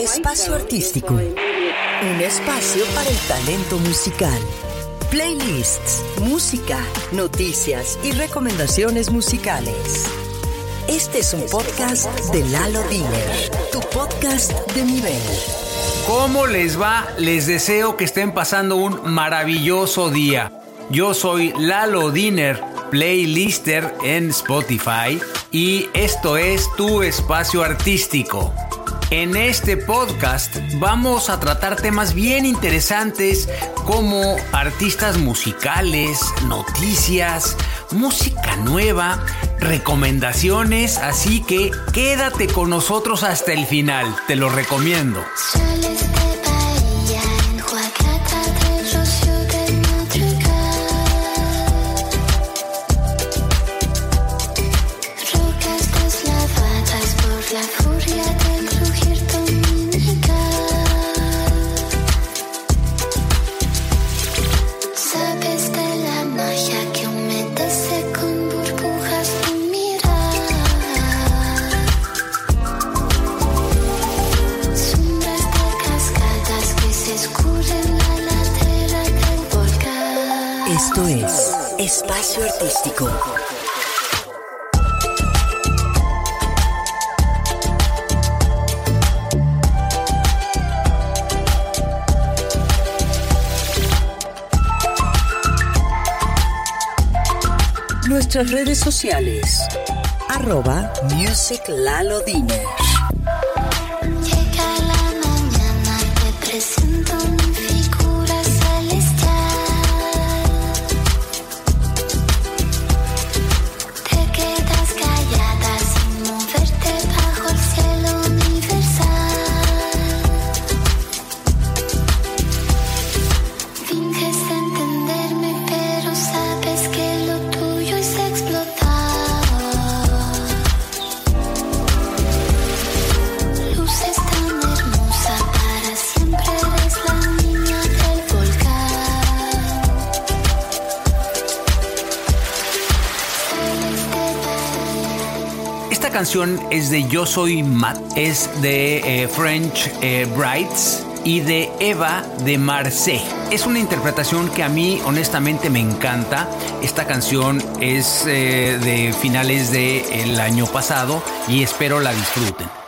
Espacio Artístico. Un espacio para el talento musical. Playlists, música, noticias y recomendaciones musicales. Este es un podcast de Lalo Diner, tu podcast de nivel. ¿Cómo les va? Les deseo que estén pasando un maravilloso día. Yo soy Lalo Diner, playlister en Spotify y esto es tu espacio artístico. En este podcast vamos a tratar temas bien interesantes como artistas musicales, noticias, música nueva, recomendaciones, así que quédate con nosotros hasta el final, te lo recomiendo. Espacio Artístico. Nuestras redes sociales. Arroba Music Lalo Diner. Canción es de Yo Soy Matt, es de eh, French eh, y de Eva de Marseille. Es una interpretación que a mí honestamente me encanta. Esta canción es eh, de finales del año pasado y espero la disfruten.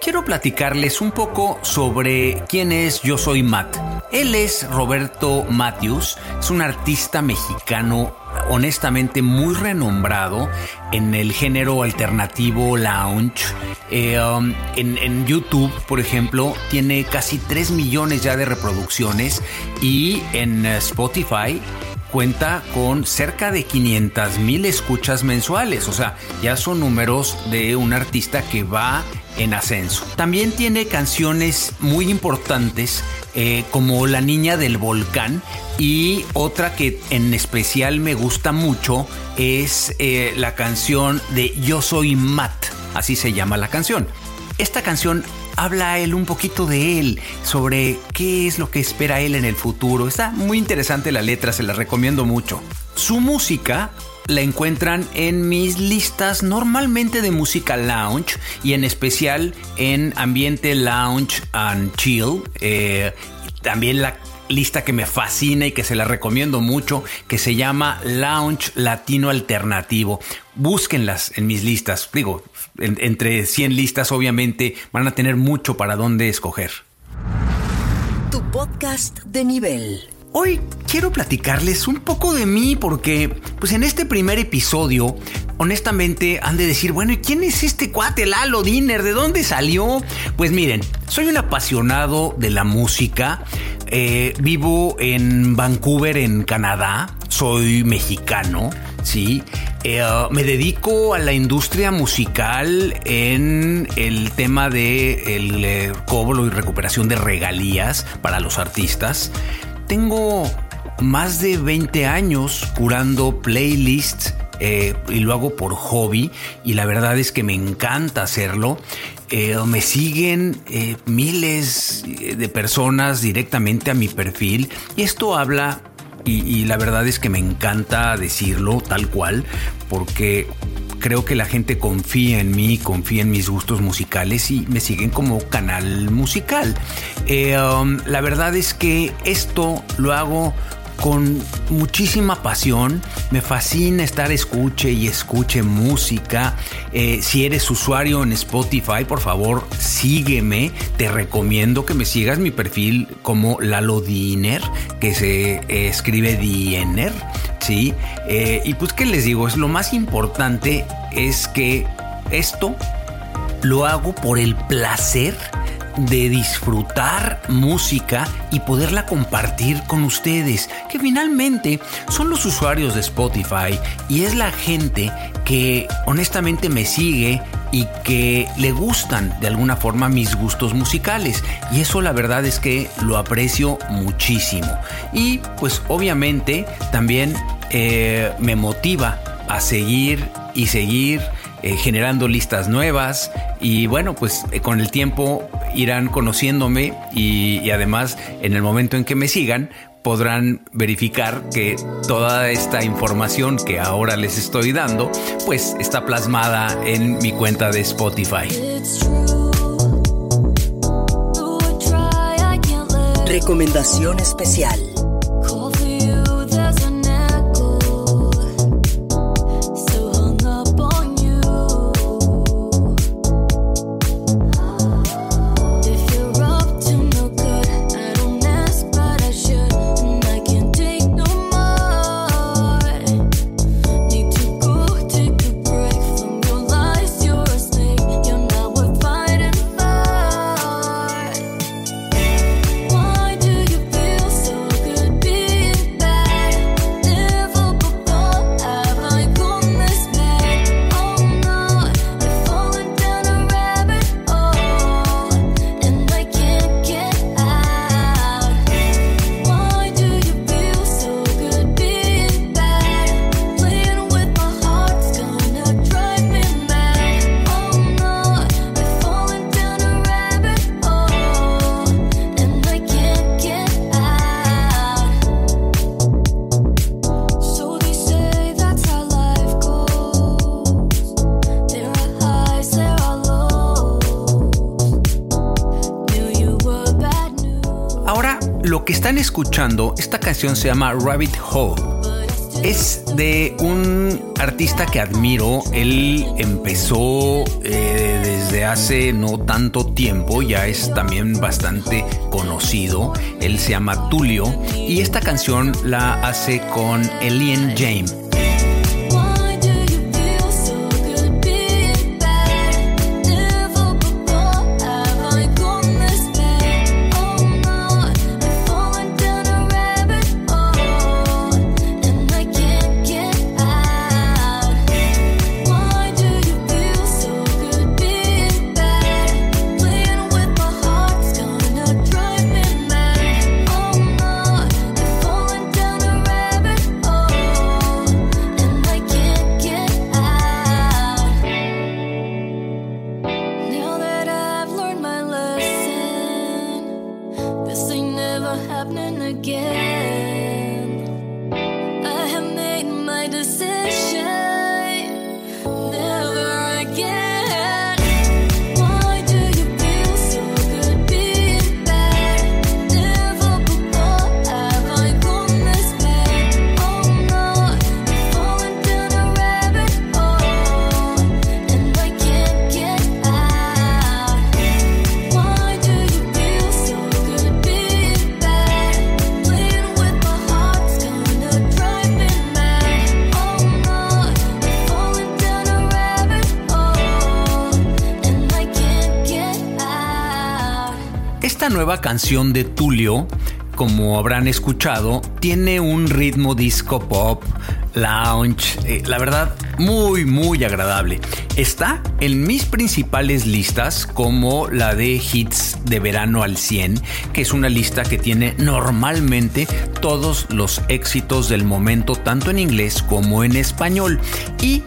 Quiero platicarles un poco sobre quién es Yo Soy Matt. Él es Roberto Matthews, es un artista mexicano honestamente muy renombrado en el género alternativo lounge. Eh, um, en, en, YouTube, por ejemplo, tiene casi 3 millones ya de reproducciones y en Spotify cuenta con cerca de 500 mil escuchas mensuales, o sea, ya son números de un artista que va en ascenso. También tiene canciones muy importantes eh, como La Niña del Volcán y otra que en especial me gusta mucho es eh, la canción de Yo Soy Matt, así se llama la canción. Esta canción habla él un poquito de él, sobre qué es lo que espera él en el futuro. Está muy interesante la letra, se la recomiendo mucho. Su música la encuentran en mis listas normalmente de música lounge y en especial en ambiente lounge and chill. Eh, también la lista que me fascina y que se la recomiendo mucho, que se llama Lounge Latino Alternativo. Búsquenlas en mis listas. Digo, entre 100 listas obviamente van a tener mucho para dónde escoger. Tu podcast de nivel. Hoy quiero platicarles un poco de mí porque, pues en este primer episodio, honestamente han de decir, bueno, ¿y quién es este cuate Lalo Diner? ¿De dónde salió? Pues miren, soy un apasionado de la música. Eh, vivo en Vancouver, en Canadá. Soy mexicano, ¿sí? Eh, me dedico a la industria musical en el tema de el eh, cobro y recuperación de regalías para los artistas. Tengo más de 20 años curando playlists eh, y lo hago por hobby y la verdad es que me encanta hacerlo. Me siguen miles de personas directamente a mi perfil y esto habla y, la verdad es que me encanta decirlo tal cual porque creo que la gente confía en mí, confía en mis gustos musicales y me siguen como canal musical. Eh, um, la verdad es que esto lo hago con muchísima pasión. Me fascina estar escuche y escuche música. Eh, si eres usuario en Spotify, por favor, sígueme. Te recomiendo que me sigas mi perfil como Lalo Diner, que se eh, escribe Diener. Sí. Eh, y pues, ¿qué les digo? Es lo más importante es que esto lo hago por el placer de disfrutar música y poderla compartir con ustedes, que finalmente son los usuarios de Spotify y es la gente que honestamente me sigue y que le gustan de alguna forma mis gustos musicales. Y eso la verdad es que lo aprecio muchísimo. Y pues obviamente también eh, me motiva a seguir y seguir eh, generando listas nuevas. Y bueno, pues eh, con el tiempo irán conociéndome y, además en el momento en que me sigan podrán verificar que toda esta información que ahora les estoy dando pues está plasmada en mi cuenta de Spotify. Recomendación especial. Escuchando, esta canción se llama Rabbit Hole. Es de un artista que admiro. Él empezó eh, desde hace no tanto tiempo, ya es también bastante conocido. Él se llama Tulio y esta canción la hace con Elian James. Nueva canción de Tulio, como habrán escuchado, tiene un ritmo disco pop, lounge, eh, la verdad, muy, muy agradable. Está en mis principales listas como la de hits de verano al 100, que es una lista que tiene normalmente todos los éxitos del momento, tanto en inglés como en español. Y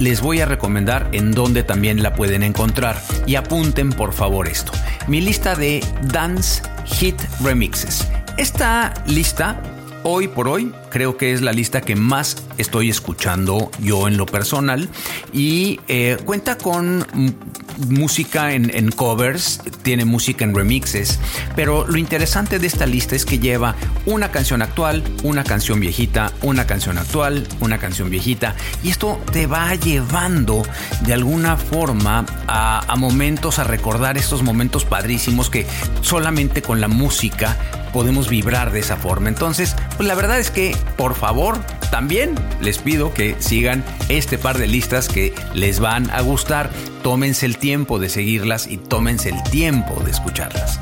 les voy a recomendar en dónde también la pueden encontrar. Y apunten por favor esto. Mi lista de Dance Hit Remixes. Esta lista, hoy por hoy, creo que es la lista que más estoy escuchando yo en lo personal. Y eh, cuenta con música en, covers, tiene música en remixes, pero lo interesante de esta lista es que lleva una canción actual, una canción viejita, una canción actual, una canción viejita, y esto te va llevando de alguna forma a, a momentos, a recordar estos momentos padrísimos que solamente con la música podemos vibrar de esa forma. Entonces, pues la verdad es que, por favor, también les pido que sigan este par de listas que les van a gustar. Tómense el tiempo de seguirlas y tómense el tiempo de escucharlas.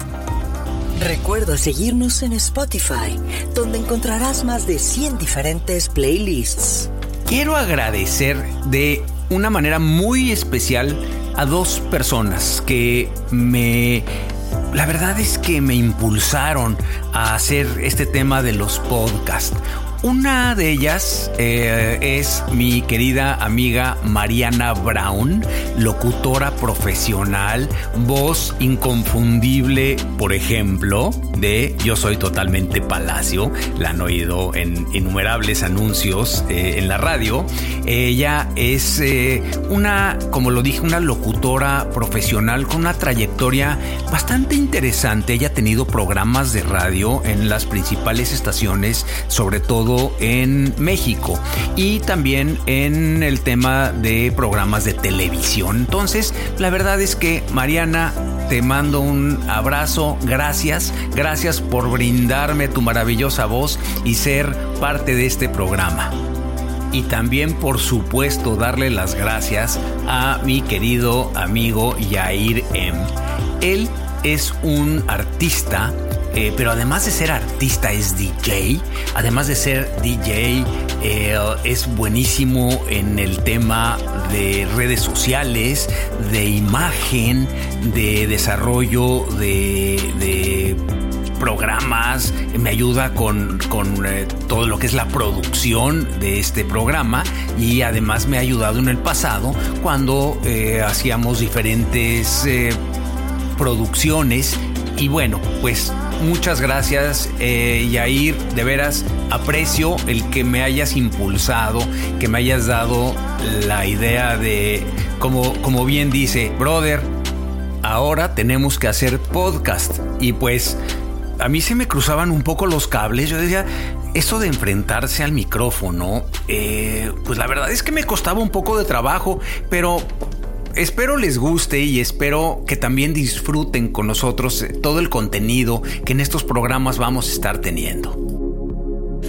Recuerda seguirnos en Spotify, donde encontrarás más de 100 diferentes playlists. Quiero agradecer de una manera muy especial a dos personas que me la verdad es que me impulsaron a hacer este tema de los podcasts. Una de ellas eh, es mi querida amiga Mariana Brown, locutora profesional, voz inconfundible, por ejemplo, de Yo Soy Totalmente Palacio. La han oído en innumerables anuncios eh, en la radio. Ella es eh, una, como lo dije, una locutora profesional con una trayectoria bastante interesante. Ella ha tenido programas de radio en las principales estaciones, sobre todo en México y también en el tema de programas de televisión. Entonces, la verdad es que Mariana, te mando un abrazo, gracias, gracias por brindarme tu maravillosa voz y ser parte de este programa. Y también, por supuesto, darle las gracias a mi querido amigo Yair M. Él es un artista eh, pero además de ser artista es DJ, además de ser DJ eh, es buenísimo en el tema de redes sociales, de imagen, de desarrollo de, programas, me ayuda con, eh, todo lo que es la producción de este programa y además me ha ayudado en el pasado cuando hacíamos diferentes producciones. Y bueno, pues muchas gracias eh, Yair, de veras aprecio el que me hayas impulsado, que me hayas dado la idea de, como, como bien dice, brother, ahora tenemos que hacer podcast. Y pues a mí se me cruzaban un poco los cables, yo decía, eso de enfrentarse al micrófono, eh, pues la verdad es que me costaba un poco de trabajo, pero espero les guste y espero que también disfruten con nosotros todo el contenido que en estos programas vamos a estar teniendo.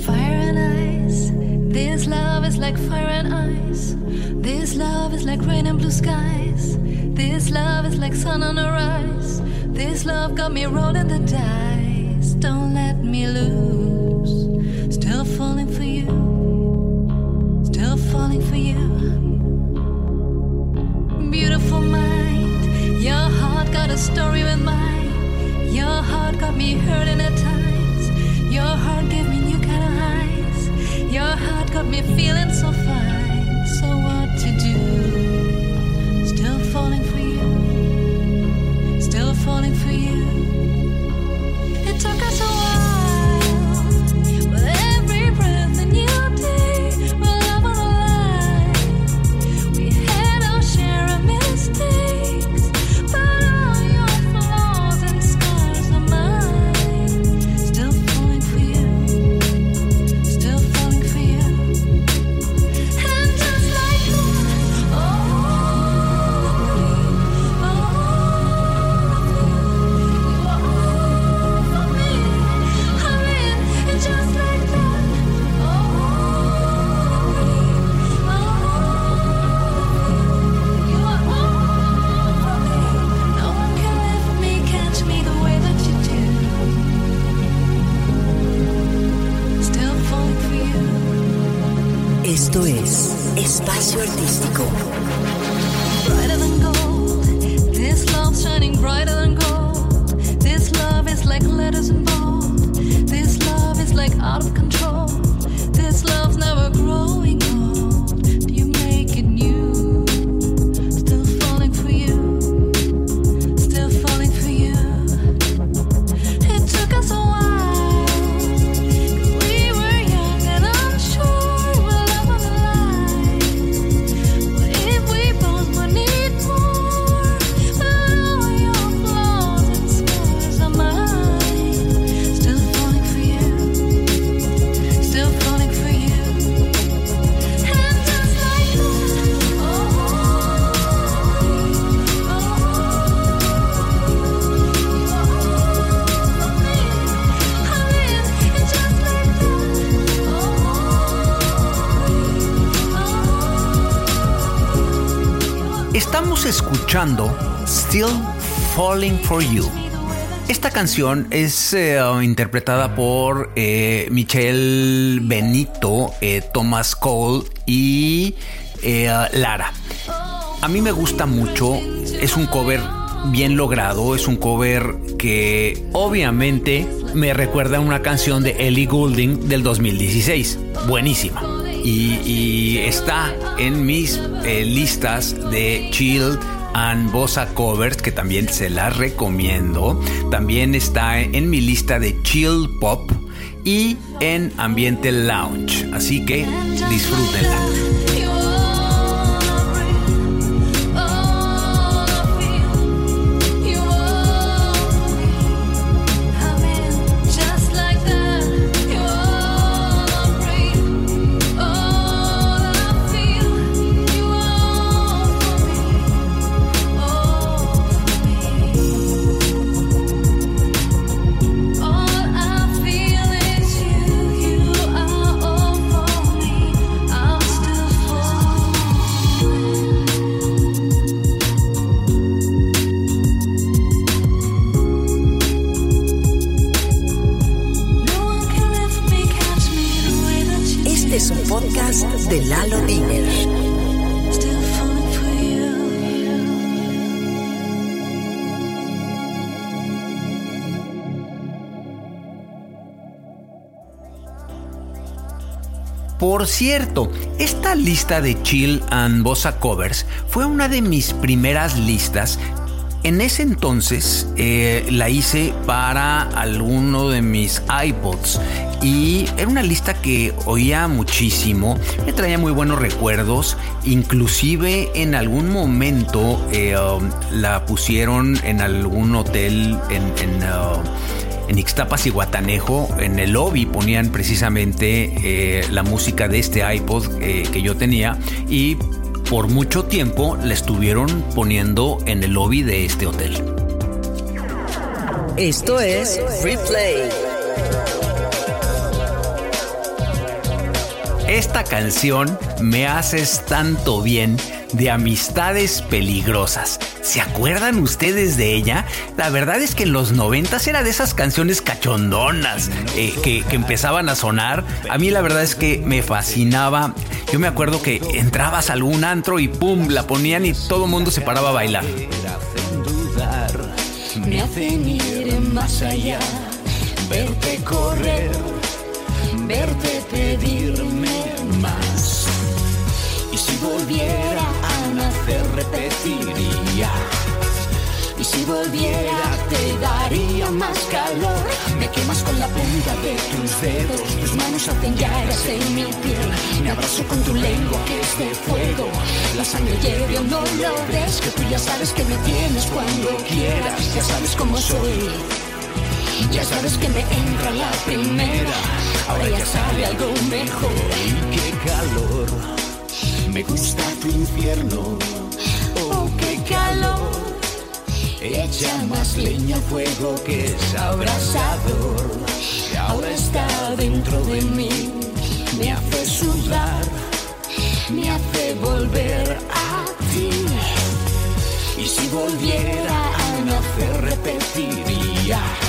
Fire and ice, this love is like fire and ice. This love is like rain and blue skies. This love is like sun on a rise. This love got me rolling the dice. Don't let me lose. Still falling for you. Still falling for you. Beautiful mind. Your heart got a story with mine. Your heart got me hurting at times. Your heart gave me new kind of highs. Your heart got me feeling so fine. Artístico. Still Falling for You. Esta canción es eh, interpretada por eh, Michelle Benito, eh, Thomas Cole y Lara. A mí me gusta mucho, es un cover bien logrado, es un cover que obviamente me recuerda a una canción de Ellie Goulding del 2016, buenísima. Y, está en mis listas de chill and bossa covers que también se las recomiendo. También está en mi lista de chill pop y en ambiente lounge. Así que disfrútenla. Cierto, esta lista de chill and bossa covers fue una de mis primeras listas. En ese entonces eh, la hice para alguno de mis iPods y era una lista que oía muchísimo, me traía muy buenos recuerdos, inclusive en algún momento eh, um, la pusieron en algún hotel en, uh, en Ixtapas y Guatanejo, en el lobby ponían precisamente eh, la música de este iPod eh, que yo tenía y por mucho tiempo la estuvieron poniendo en el lobby de este hotel. Esto es Replay. Esta canción me haces tanto bien de amistades peligrosas. ¿Se acuerdan ustedes de ella? La verdad es que en los noventas era de esas canciones cachondonas eh, que, empezaban a sonar. A mí la verdad es que me fascinaba. Yo me acuerdo que entrabas a algún antro y pum, la ponían y todo el mundo se paraba a bailar. me ir más allá, verte correr, verte pedirme más. Y si volviera nacer repetiría. Y si volviera te daría más calor. Me quemas con la punta de tus dedos. Tus manos hacen llagas en mi piel. Me abrazo con tu lengua que es de fuego. La sangre o no lo ves. Que tú ya sabes que me tienes cuando quieras. Ya sabes cómo soy. Ya sabes que me entra la primera. Ahora ya sabe algo mejor. Y qué calor. Me gusta tu infierno. Oh, qué calor. Echa más leña al fuego que es abrasador. Ahora está dentro de mí. Me hace sudar. Me hace volver a ti. Y si volviera a nacer repetiría.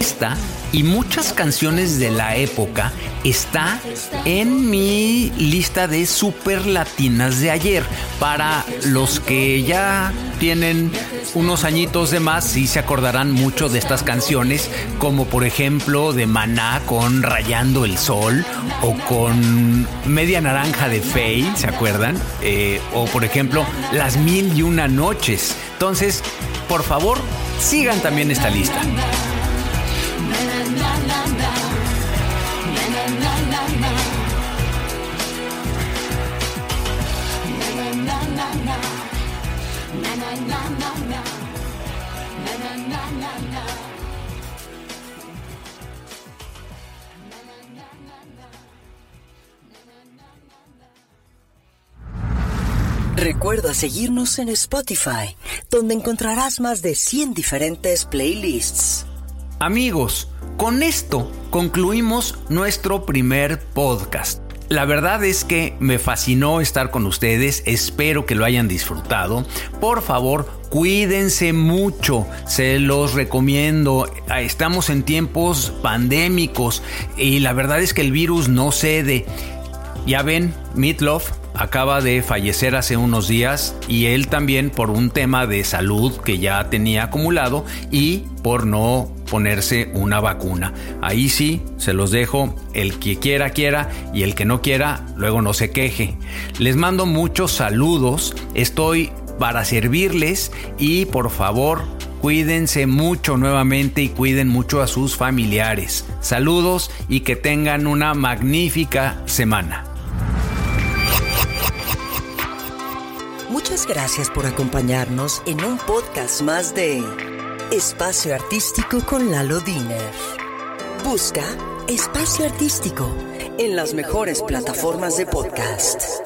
Esta y muchas canciones de la época está en mi lista de super latinas de ayer. Para los que ya tienen unos añitos de más, sí se acordarán mucho de estas canciones, como por ejemplo de Maná con Rayando el Sol o con Media Naranja de Faye, ¿se acuerdan? Eh, o por ejemplo Las Mil y Una Noches. Entonces, por favor, sigan también esta lista. Recuerda seguirnos en Spotify, donde encontrarás más de 100 diferentes playlists. Amigos, con esto concluimos nuestro primer podcast. La verdad es que me fascinó estar con ustedes, espero que lo hayan disfrutado. Por favor, cuídense mucho, se los recomiendo. Estamos en tiempos pandémicos y la verdad es que el virus no cede. Ya ven, Meatloaf acaba de fallecer hace unos días y él también por un tema de salud que ya tenía acumulado y por no ponerse una vacuna. Ahí sí, se los dejo, el que quiera quiera y el que no quiera luego no se queje. Les mando muchos saludos, estoy para servirles y por favor cuídense mucho nuevamente y cuiden mucho a sus familiares. Saludos y que tengan una magnífica semana. Muchas gracias por acompañarnos en un podcast más de Espacio Artístico con Lalo Diner. Busca Espacio Artístico en las mejores plataformas de podcast.